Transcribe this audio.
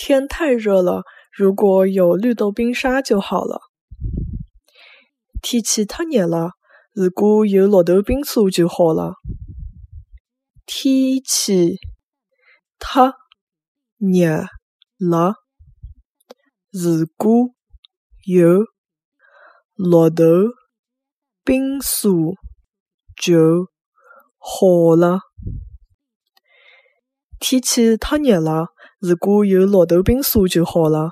天太热了，如果有绿豆冰沙就好了。天气太热了，如果有绿豆冰沙就好了。天气太热了，如果有绿豆冰沙就好了。天气太热了，如果有绿豆冰沙就好了。